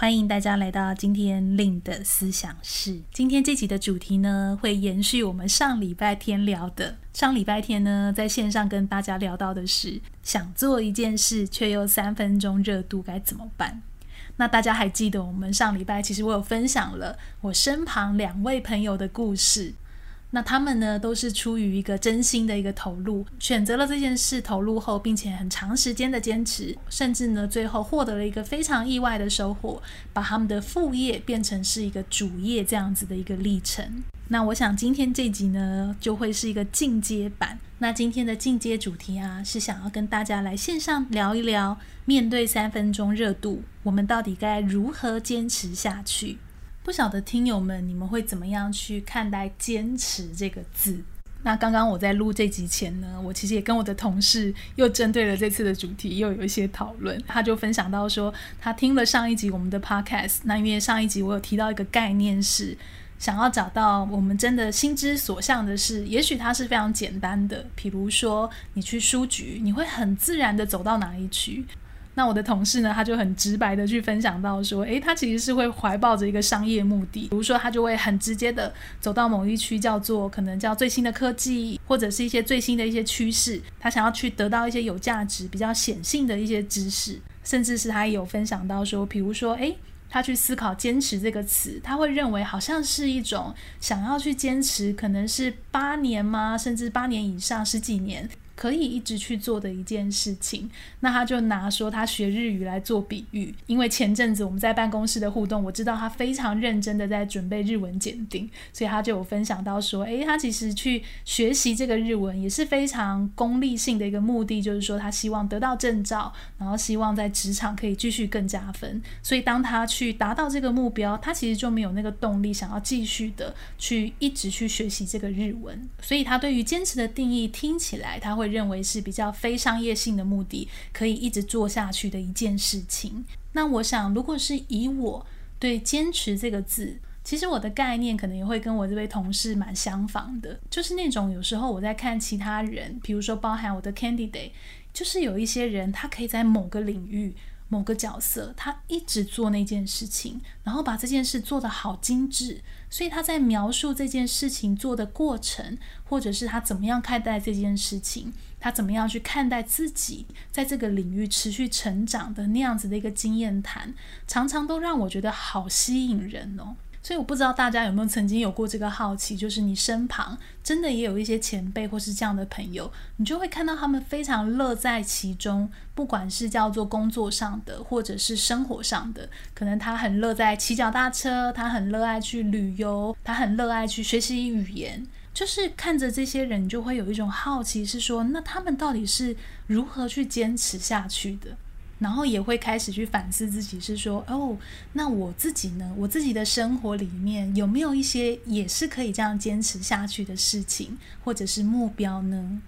欢迎大家来到今天令的思想室。今天这集的主题呢，会延续我们上礼拜天聊的。上礼拜天呢，在线上跟大家聊到的是，想做一件事却又三分钟热度该怎么办？那大家还记得我们上礼拜其实我有分享了我身旁两位朋友的故事。那他们呢，都是出于一个真心的一个投入，选择了这件事投入后，并且很长时间的坚持，甚至呢，最后获得了一个非常意外的收获，把他们的副业变成是一个主业这样子的一个历程。那我想今天这集呢，就会是一个进阶版。那今天的进阶主题啊，是想要跟大家来线上聊一聊，面对三分钟热度，我们到底该如何坚持下去？不晓得听友们，你们会怎么样去看待“坚持”这个字？那刚刚我在录这集前呢，我其实也跟我的同事又针对了这次的主题又有一些讨论。他就分享到说，他听了上一集我们的 podcast，那因为上一集我有提到一个概念是，想要找到我们真的心之所向的事，也许它是非常简单的，比如说你去书局，你会很自然的走到哪一区。那我的同事呢，他就很直白的去分享到说，诶，他其实是会怀抱着一个商业目的，比如说他就会很直接的走到某一区，叫做可能叫最新的科技，或者是一些最新的一些趋势，他想要去得到一些有价值、比较显性的一些知识，甚至是他也有分享到说，比如说，诶，他去思考“坚持”这个词，他会认为好像是一种想要去坚持，可能是八年吗？甚至八年以上，十几年。可以一直去做的一件事情，那他就拿说他学日语来做比喻，因为前阵子我们在办公室的互动，我知道他非常认真的在准备日文检定，所以他就有分享到说，诶，他其实去学习这个日文也是非常功利性的一个目的，就是说他希望得到证照，然后希望在职场可以继续更加分。所以当他去达到这个目标，他其实就没有那个动力想要继续的去一直去学习这个日文。所以他对于坚持的定义听起来他会。认为是比较非商业性的目的，可以一直做下去的一件事情。那我想，如果是以我对“坚持”这个字，其实我的概念可能也会跟我这位同事蛮相仿的，就是那种有时候我在看其他人，比如说包含我的 candidate，就是有一些人他可以在某个领域。某个角色，他一直做那件事情，然后把这件事做得好精致，所以他在描述这件事情做的过程，或者是他怎么样看待这件事情，他怎么样去看待自己在这个领域持续成长的那样子的一个经验谈，常常都让我觉得好吸引人哦。所以我不知道大家有没有曾经有过这个好奇，就是你身旁真的也有一些前辈或是这样的朋友，你就会看到他们非常乐在其中，不管是叫做工作上的，或者是生活上的，可能他很乐在骑脚踏车，他很热爱去旅游，他很热爱去学习语言，就是看着这些人，就会有一种好奇，是说那他们到底是如何去坚持下去的？然后也会开始去反思自己，是说哦，那我自己呢？我自己的生活里面有没有一些也是可以这样坚持下去的事情，或者是目标呢？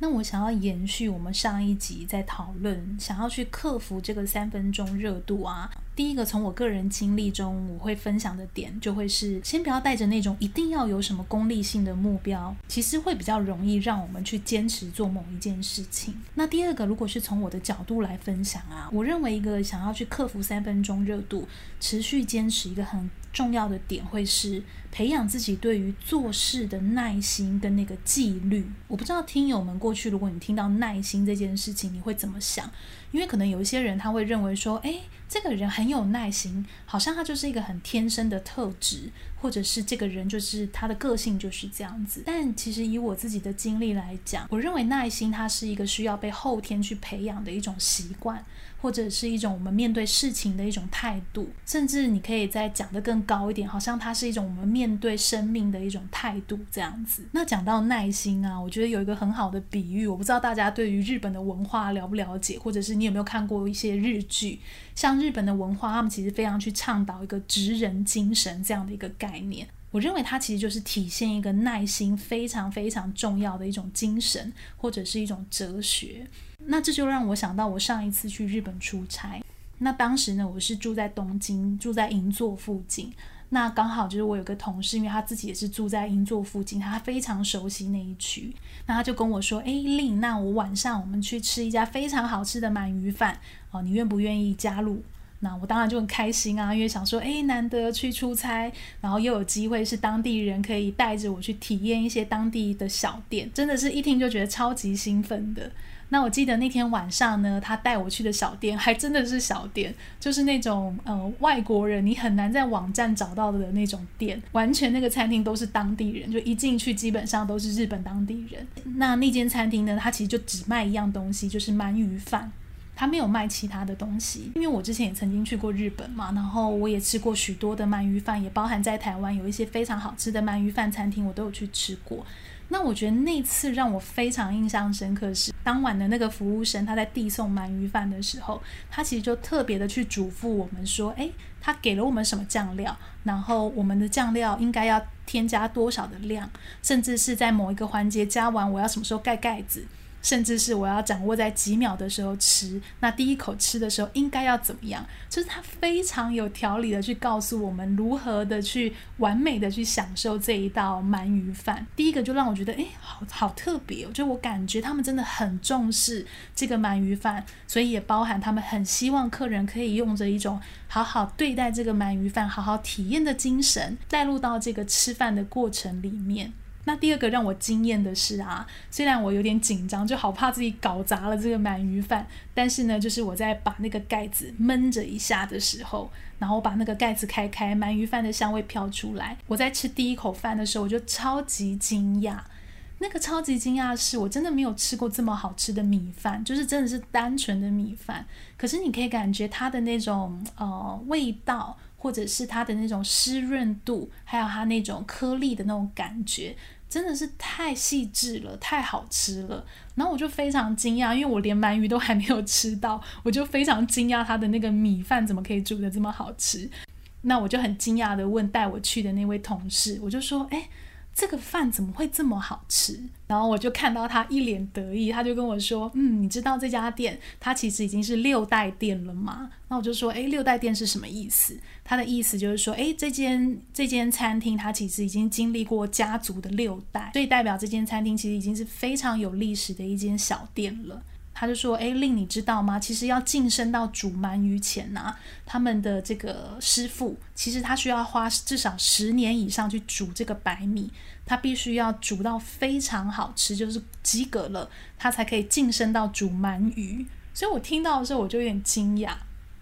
那我想要延续我们上一集在讨论，想要去克服这个三分钟热度啊。第一个从我个人经历中，我会分享的点就会是，先不要带着那种一定要有什么功利性的目标，其实会比较容易让我们去坚持做某一件事情。那第二个，如果是从我的角度来分享啊，我认为一个想要去克服三分钟热度，持续坚持一个很重要的点，会是培养自己对于做事的耐心跟那个纪律。我不知道听友们过去，如果你听到耐心这件事情，你会怎么想？因为可能有一些人他会认为说，诶，这个人很有耐心，好像他就是一个很天生的特质，或者是这个人就是他的个性就是这样子。但其实以我自己的经历来讲，我认为耐心它是一个需要被后天去培养的一种习惯。或者是一种我们面对事情的一种态度，甚至你可以再讲得更高一点，好像它是一种我们面对生命的一种态度这样子。那讲到耐心啊，我觉得有一个很好的比喻，我不知道大家对于日本的文化了不了解，或者是你有没有看过一些日剧，像日本的文化，他们其实非常去倡导一个职人精神这样的一个概念。我认为它其实就是体现一个耐心非常非常重要的一种精神，或者是一种哲学。那这就让我想到我上一次去日本出差，那当时呢，我是住在东京，住在银座附近。那刚好就是我有个同事，因为他自己也是住在银座附近，他非常熟悉那一区。那他就跟我说：“哎令那我晚上我们去吃一家非常好吃的鳗鱼饭哦，你愿不愿意加入？”那我当然就很开心啊，因为想说，哎，难得去出差，然后又有机会是当地人可以带着我去体验一些当地的小店，真的是一听就觉得超级兴奋的。那我记得那天晚上呢，他带我去的小店还真的是小店，就是那种呃外国人你很难在网站找到的那种店，完全那个餐厅都是当地人，就一进去基本上都是日本当地人。那那间餐厅呢，它其实就只卖一样东西，就是鳗鱼饭，它没有卖其他的东西。因为我之前也曾经去过日本嘛，然后我也吃过许多的鳗鱼饭，也包含在台湾有一些非常好吃的鳗鱼饭餐厅，我都有去吃过。那我觉得那次让我非常印象深刻是当晚的那个服务生，他在递送鳗鱼饭的时候，他其实就特别的去嘱咐我们说，诶，他给了我们什么酱料，然后我们的酱料应该要添加多少的量，甚至是在某一个环节加完，我要什么时候盖盖子。甚至是我要掌握在几秒的时候吃，那第一口吃的时候应该要怎么样？就是他非常有条理的去告诉我们如何的去完美的去享受这一道鳗鱼饭。第一个就让我觉得，诶，好好特别哦，就我感觉他们真的很重视这个鳗鱼饭，所以也包含他们很希望客人可以用着一种好好对待这个鳗鱼饭、好好体验的精神带入到这个吃饭的过程里面。那第二个让我惊艳的是啊，虽然我有点紧张，就好怕自己搞砸了这个鳗鱼饭，但是呢，就是我在把那个盖子闷着一下的时候，然后把那个盖子开开，鳗鱼饭的香味飘出来。我在吃第一口饭的时候，我就超级惊讶。那个超级惊讶的是，我真的没有吃过这么好吃的米饭，就是真的是单纯的米饭。可是你可以感觉它的那种呃味道，或者是它的那种湿润度，还有它那种颗粒的那种感觉。真的是太细致了，太好吃了。然后我就非常惊讶，因为我连鳗鱼都还没有吃到，我就非常惊讶他的那个米饭怎么可以煮的这么好吃。那我就很惊讶的问带我去的那位同事，我就说：“诶……”这个饭怎么会这么好吃？然后我就看到他一脸得意，他就跟我说：“嗯，你知道这家店它其实已经是六代店了吗？”那我就说：“诶，六代店是什么意思？”他的意思就是说：“诶，这间这间餐厅它其实已经经历过家族的六代，所以代表这间餐厅其实已经是非常有历史的一间小店了。”他就说：“哎令你知道吗？其实要晋升到煮鳗鱼前呐、他们的这个师傅其实他需要花至少十年以上去煮这个白米，他必须要煮到非常好吃，就是及格了，他才可以晋升到煮鳗鱼。所以我听到的时候我就有点惊讶，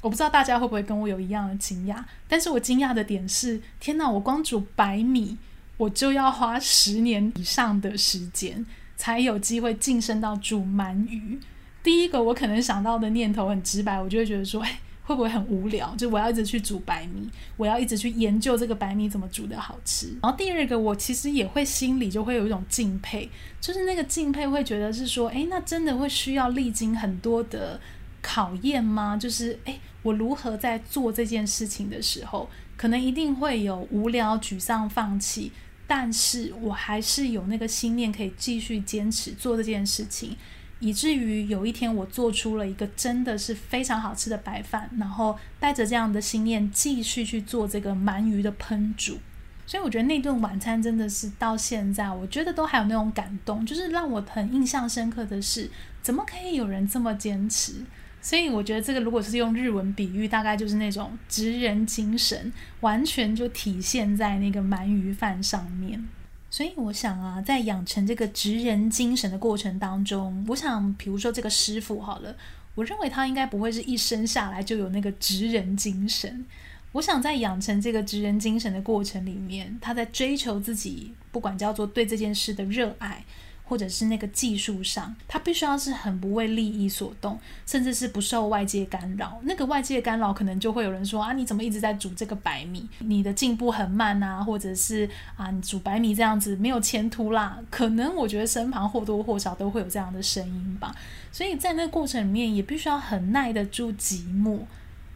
我不知道大家会不会跟我有一样的惊讶，但是我惊讶的点是，天哪，我光煮白米我就要花十年以上的时间，才有机会晋升到煮鳗鱼。”第一个我可能想到的念头很直白，我就会觉得说，哎，会不会很无聊？就我要一直去煮白米，我要一直去研究这个白米怎么煮的好吃。然后第二个，我其实也会心里就会有一种敬佩，就是那个敬佩会觉得是说，哎，那真的会需要历经很多的考验吗？就是，哎，我如何在做这件事情的时候，可能一定会有无聊、沮丧、放弃，但是我还是有那个心念可以继续坚持做这件事情。以至于有一天，我做出了一个真的是非常好吃的白饭，然后带着这样的心念继续去做这个鳗鱼的烹煮。所以我觉得那顿晚餐真的是到现在，我觉得都还有那种感动，就是让我很印象深刻的是，怎么可以有人这么坚持？所以我觉得这个如果是用日文比喻，大概就是那种职人精神，完全就体现在那个鳗鱼饭上面。所以我想啊，在养成这个职人精神的过程当中，我想，比如说这个师傅好了，我认为他应该不会是一生下来就有那个职人精神。我想在养成这个职人精神的过程里面，他在追求自己，不管叫做对这件事的热爱，或者是那个技术上，他必须要是很不为利益所动，甚至是不受外界干扰。那个外界干扰，可能就会有人说啊，你怎么一直在煮这个白米？你的进步很慢啊，或者是啊，你煮白米这样子没有前途啦。可能我觉得身旁或多或少都会有这样的声音吧。所以在那个过程里面，也必须要很耐得住寂寞。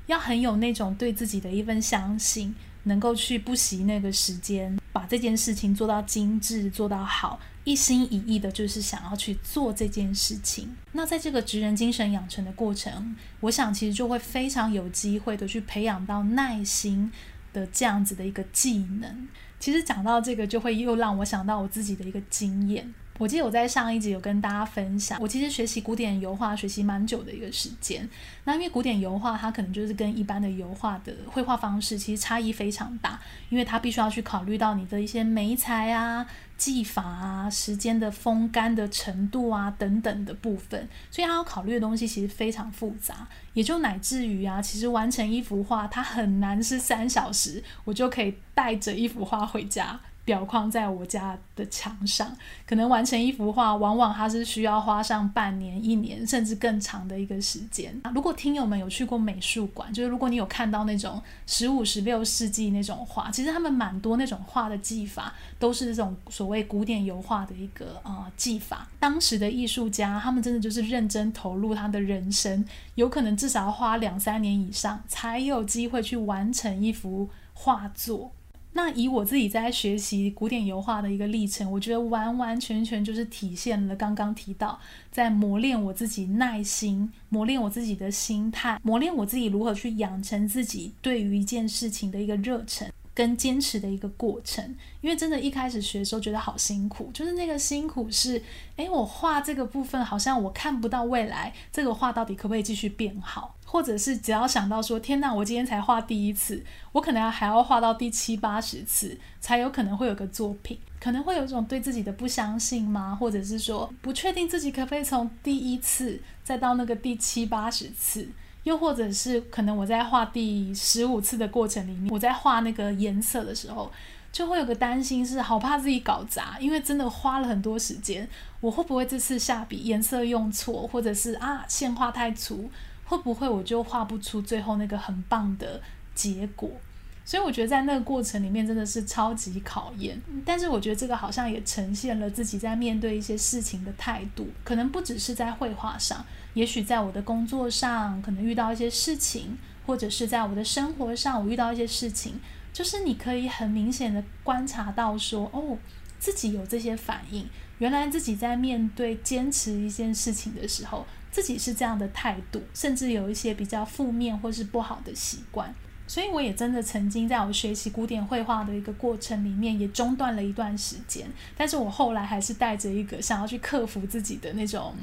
要很有那种对自己的一份相信，能够去不惜那个时间，把这件事情做到精致、做到好，一心一意的，就是想要去做这件事情。那在这个职人精神养成的过程，我想其实就会非常有机会的去培养到耐心的这样子的一个技能。其实讲到这个，就会又让我想到我自己的一个经验。我记得我在上一集有跟大家分享，我其实学习古典油画学习蛮久的一个时间。那因为古典油画它可能就是跟一般的油画的绘画方式其实差异非常大，因为它必须要去考虑到你的一些媒材啊、技法啊、时间的风干的程度啊等等的部分，所以它要考虑的东西其实非常复杂。也就乃至于啊，其实完成一幅画，它很难是三小时，我就可以带着一幅画回家。裱框在我家的墙上，可能完成一幅画，往往它是需要花上半年、一年，甚至更长的一个时间。如果听友们有去过美术馆，就是如果你有看到那种十五、十六世纪那种画，其实他们蛮多那种画的技法都是这种所谓古典油画的一个呃技法。当时的艺术家，他们真的就是认真投入他的人生，有可能至少要花两三年以上，才有机会去完成一幅画作。那以我自己在学习古典油画的一个历程，我觉得完完全全就是体现了刚刚提到，在磨练我自己耐心，磨练我自己的心态，磨练我自己如何去养成自己对于一件事情的一个热忱。跟坚持的一个过程，因为真的，一开始学的时候觉得好辛苦，就是那个辛苦是，诶，我画这个部分好像我看不到未来，这个画到底可不可以继续变好，或者是只要想到说，天哪，我今天才画第一次，我可能还要画到第七八十次，才有可能会有个作品，可能会有一种对自己的不相信吗？或者是说，不确定自己可不可以从第一次再到那个第七八十次。又或者是可能我在画第十五次的过程里面，我在画那个颜色的时候，就会有个担心，是好怕自己搞砸，因为真的花了很多时间，我会不会这次下笔颜色用错，或者是啊线画太粗，会不会我就画不出最后那个很棒的结果？所以我觉得在那个过程里面真的是超级考验，但是我觉得这个好像也呈现了自己在面对一些事情的态度，可能不只是在绘画上，也许在我的工作上，可能遇到一些事情，或者是在我的生活上，我遇到一些事情，就是你可以很明显的观察到说，哦，自己有这些反应，原来自己在面对坚持一件事情的时候，自己是这样的态度，甚至有一些比较负面或是不好的习惯。所以我也真的曾经在我学习古典绘画的一个过程里面，也中断了一段时间。但是我后来还是带着一个想要去克服自己的那种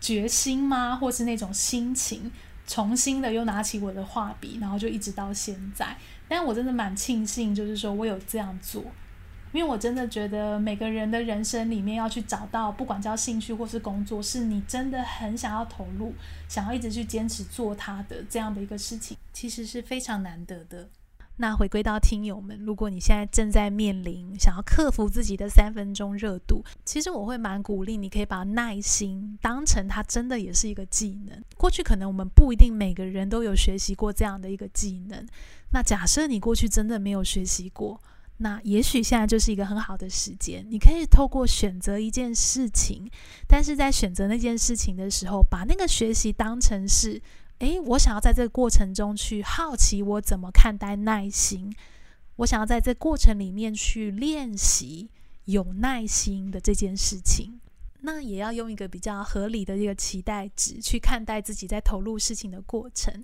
决心吗，或是那种心情，重新的又拿起我的画笔，然后就一直到现在。但我真的蛮庆幸，就是说我有这样做。因为我真的觉得每个人的人生里面要去找到，不管叫兴趣或是工作，是你真的很想要投入，想要一直去坚持做它的这样的一个事情，其实是非常难得的。那回归到听友们，如果你现在正在面临想要克服自己的三分钟热度，其实我会蛮鼓励你可以把耐心当成它真的也是一个技能。过去可能我们不一定每个人都有学习过这样的一个技能。那假设你过去真的没有学习过。那也许现在就是一个很好的时间，你可以透过选择一件事情，但是在选择那件事情的时候，把那个学习当成是，诶，我想要在这个过程中去好奇我怎么看待耐心，我想要在这过程里面去练习有耐心的这件事情，那也要用一个比较合理的一个期待值去看待自己在投入事情的过程。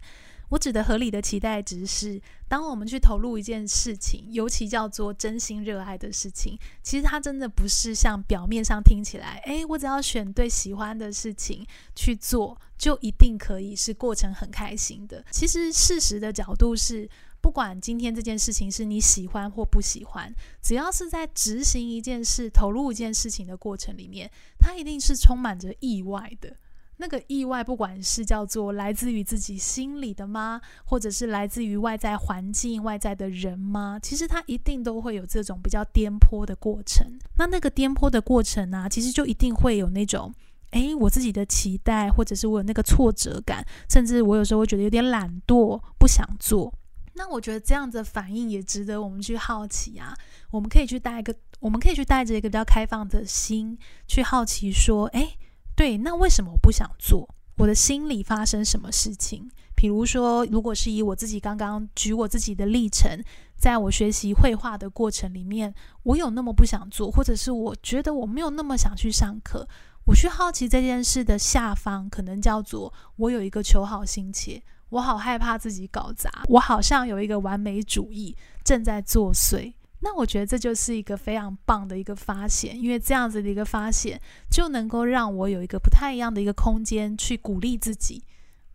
我指的合理的期待值是，当我们去投入一件事情，尤其叫做真心热爱的事情，其实它真的不是像表面上听起来，诶，我只要选对喜欢的事情去做，就一定可以是过程很开心的。其实事实的角度是，不管今天这件事情是你喜欢或不喜欢，只要是在执行一件事、投入一件事情的过程里面，它一定是充满着意外的。那个意外，不管是叫做来自于自己心里的吗，或者是来自于外在环境、外在的人吗？其实它一定都会有这种比较颠簸的过程。那那个颠簸的过程呢、啊，其实就一定会有那种，哎，我自己的期待，或者是我有那个挫折感，甚至我有时候会觉得有点懒惰，不想做。那我觉得这样的反应也值得我们去好奇啊。我们可以去带一个，我们可以去带着一个比较开放的心去好奇，说，哎。对，那为什么我不想做？我的心里发生什么事情？比如说，如果是以我自己刚刚举我自己的历程，在我学习绘画的过程里面，我有那么不想做，或者是我觉得我没有那么想去上课，我去好奇这件事的下方，可能叫做我有一个求好心切，我好害怕自己搞砸，我好像有一个完美主义正在作祟。那我觉得这就是一个非常棒的一个发现，因为这样子的一个发现就能够让我有一个不太一样的一个空间去鼓励自己。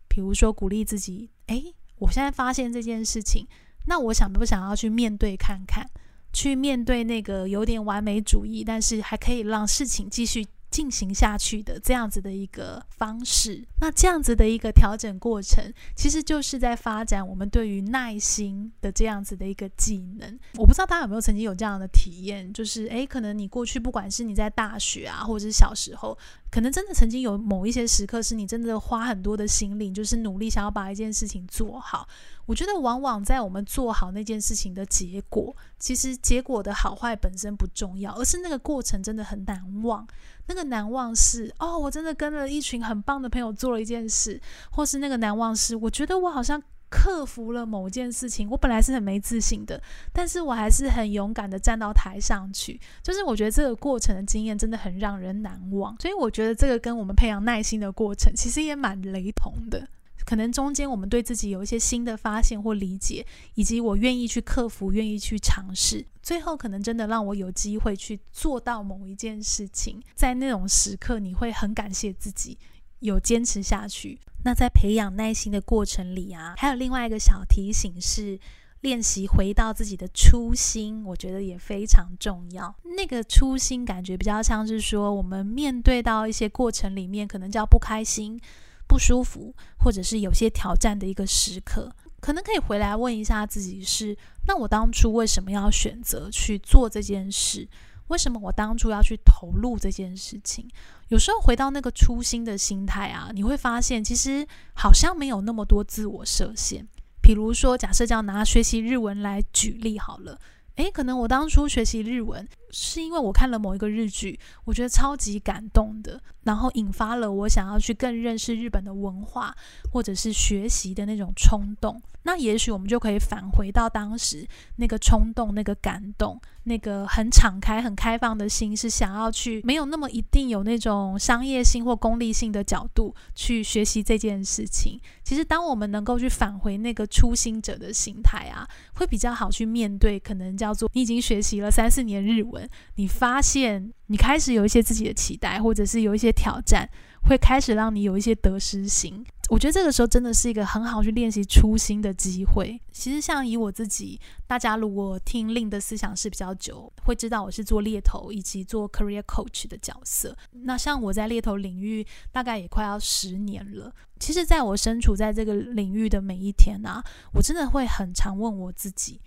比如说鼓励自己，诶，我现在发现这件事情，那我想不想要去面对看看，去面对那个有点完美主义，但是还可以让事情继续。进行下去的这样子的一个方式，那这样子的一个调整过程，其实就是在发展我们对于耐心的这样子的一个技能。我不知道大家有没有曾经有这样的体验，就是诶，可能你过去不管是你在大学啊，或者是小时候。可能真的曾经有某一些时刻，是你真的花很多的心力，就是努力想要把一件事情做好。我觉得往往在我们做好那件事情的结果，其实结果的好坏本身不重要，而是那个过程真的很难忘。那个难忘是哦，我真的跟了一群很棒的朋友做了一件事，或是那个难忘是我觉得我好像。克服了某件事情，我本来是很没自信的，但是我还是很勇敢的站到台上去。就是我觉得这个过程的经验真的很让人难忘，所以我觉得这个跟我们培养耐心的过程其实也蛮雷同的。可能中间我们对自己有一些新的发现或理解，以及我愿意去克服，愿意去尝试，最后可能真的让我有机会去做到某一件事情。在那种时刻，你会很感谢自己。有坚持下去。那在培养耐心的过程里啊，还有另外一个小提醒是，练习回到自己的初心，我觉得也非常重要。那个初心感觉比较像是说，我们面对到一些过程里面，可能叫不开心、不舒服，或者是有些挑战的一个时刻，可能可以回来问一下自己是：那我当初为什么要选择去做这件事？为什么我当初要去投入这件事情？有时候回到那个初心的心态啊，你会发现其实好像没有那么多自我设限。比如说，假设这样拿学习日文来举例好了，诶，可能我当初学习日文是因为我看了某一个日剧，我觉得超级感动的，然后引发了我想要去更认识日本的文化，或者是学习的那种冲动。那也许我们就可以返回到当时那个冲动、那个感动、那个很敞开、很开放的心，是想要去没有那么一定有那种商业性或功利性的角度去学习这件事情。其实，当我们能够去返回那个初心者的心态啊，会比较好去面对。可能叫做你已经学习了三四年日文，你发现你开始有一些自己的期待，或者是有一些挑战。会开始让你有一些得失心，我觉得这个时候真的是一个很好去练习初心的机会。其实像以我自己，大家如果听令的思想是比较久，会知道我是做猎头以及做 career coach 的角色。那像我在猎头领域大概也快要十年了。其实，在我身处在这个领域的每一天啊，我真的会很常问我自己：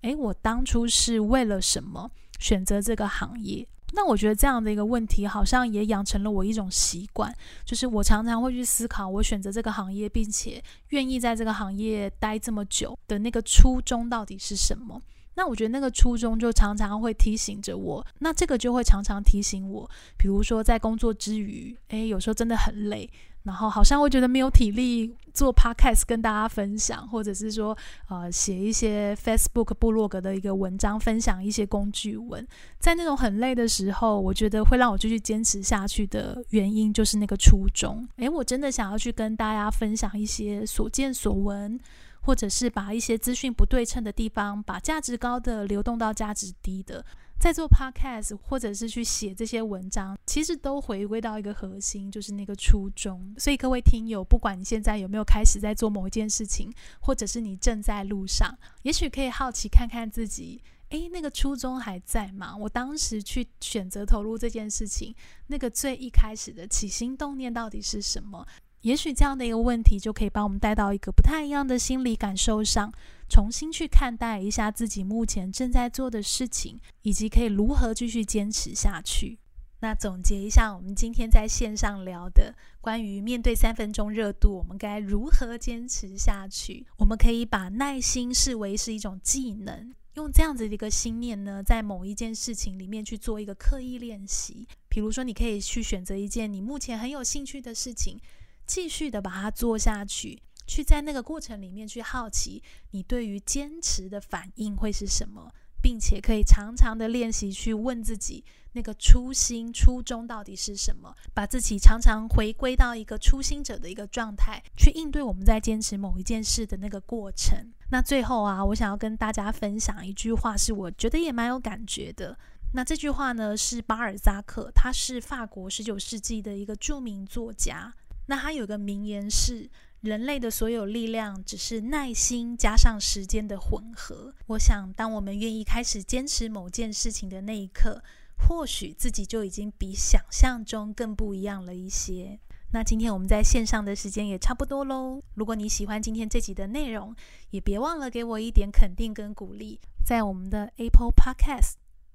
诶，我当初是为了什么选择这个行业？那我觉得这样的一个问题，好像也养成了我一种习惯，就是我常常会去思考，我选择这个行业，并且愿意在这个行业待这么久的那个初衷到底是什么？那我觉得那个初衷就常常会提醒着我，那这个就会常常提醒我，比如说在工作之余，诶，有时候真的很累。然后好像会觉得没有体力做 podcast 跟大家分享，或者是说呃写一些 Facebook 部落格的一个文章，分享一些工具文。在那种很累的时候，我觉得会让我继续坚持下去的原因就是那个初衷。诶，我真的想要去跟大家分享一些所见所闻，或者是把一些资讯不对称的地方，把价值高的流动到价值低的。在做 podcast 或者是去写这些文章，其实都回归到一个核心，就是那个初衷。所以各位听友，不管你现在有没有开始在做某一件事情，或者是你正在路上，也许可以好奇看看自己，诶，那个初衷还在吗？我当时去选择投入这件事情，那个最一开始的起心动念到底是什么？也许这样的一个问题就可以把我们带到一个不太一样的心理感受上，重新去看待一下自己目前正在做的事情，以及可以如何继续坚持下去。那总结一下，我们今天在线上聊的关于面对三分钟热度，我们该如何坚持下去？我们可以把耐心视为是一种技能，用这样子的一个心念呢，在某一件事情里面去做一个刻意练习。比如说，你可以去选择一件你目前很有兴趣的事情。继续的把它做下去，去在那个过程里面去好奇你对于坚持的反应会是什么，并且可以常常的练习去问自己那个初心初衷到底是什么，把自己常常回归到一个初心者的一个状态，去应对我们在坚持某一件事的那个过程。那最后啊，我想要跟大家分享一句话，是我觉得也蛮有感觉的。那这句话呢，是巴尔扎克，他是法国十九世纪的一个著名作家。那他有个名言是：人类的所有力量只是耐心加上时间的混合。我想，当我们愿意开始坚持某件事情的那一刻，或许自己就已经比想象中更不一样了一些。那今天我们在线上的时间也差不多喽。如果你喜欢今天这集的内容，也别忘了给我一点肯定跟鼓励，在我们的 Apple Podcast。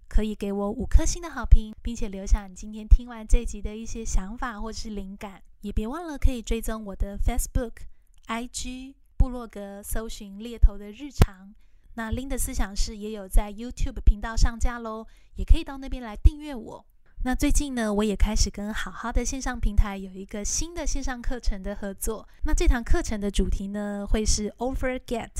可以给我五颗星的好评，并且留下你今天听完这集的一些想法或是灵感。也别忘了可以追踪我的 Facebook、IG、部落格，搜寻猎头的日常。那 Lin 的思想室也有在 YouTube 频道上架喽，也可以到那边来订阅我。那最近呢，我也开始跟好好的线上平台有一个新的线上课程的合作。那这堂课程的主题呢，会是 Over Get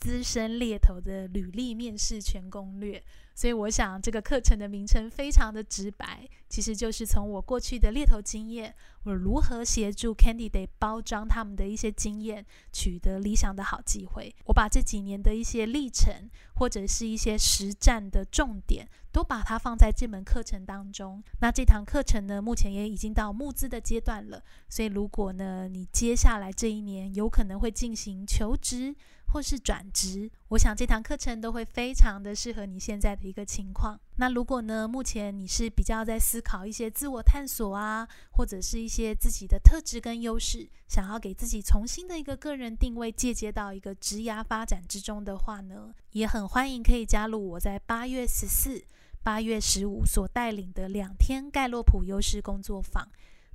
资深猎头的履历面试全攻略。所以我想，这个课程的名称非常的直白，其实就是从我过去的猎头经验，我如何协助 candidate 包装他们的一些经验，取得理想的好机会。我把这几年的一些历程，或者是一些实战的重点，都把它放在这门课程当中。那这堂课程呢，目前也已经到募资的阶段了。所以如果呢，你接下来这一年有可能会进行求职，或是转职，我想这堂课程都会非常的适合你现在的一个情况。那如果呢，目前你是比较在思考一些自我探索啊，或者是一些自己的特质跟优势，想要给自己重新的一个个人定位，借接到一个职涯发展之中的话呢，也很欢迎可以加入我在八月十四、八月十五所带领的两天盖洛普优势工作坊。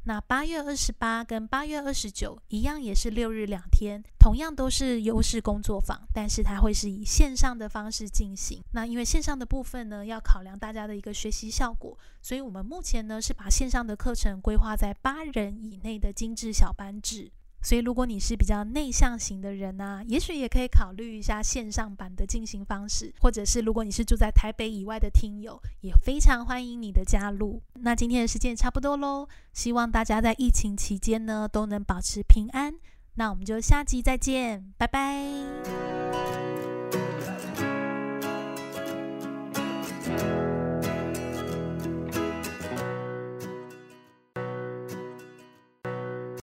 那八月二十八跟八月二十九一样，也是六日两天，同样都是优势工作坊，但是它会是以线上的方式进行。那因为线上的部分呢，要考量大家的一个学习效果，所以我们目前呢是把线上的课程规划在八人以内的精致小班制。所以，如果你是比较内向型的人啊，也许也可以考虑一下线上版的进行方式，或者是如果你是住在台北以外的听友，也非常欢迎你的加入。那今天的时间也差不多喽，希望大家在疫情期间呢都能保持平安。那我们就下集再见，拜拜。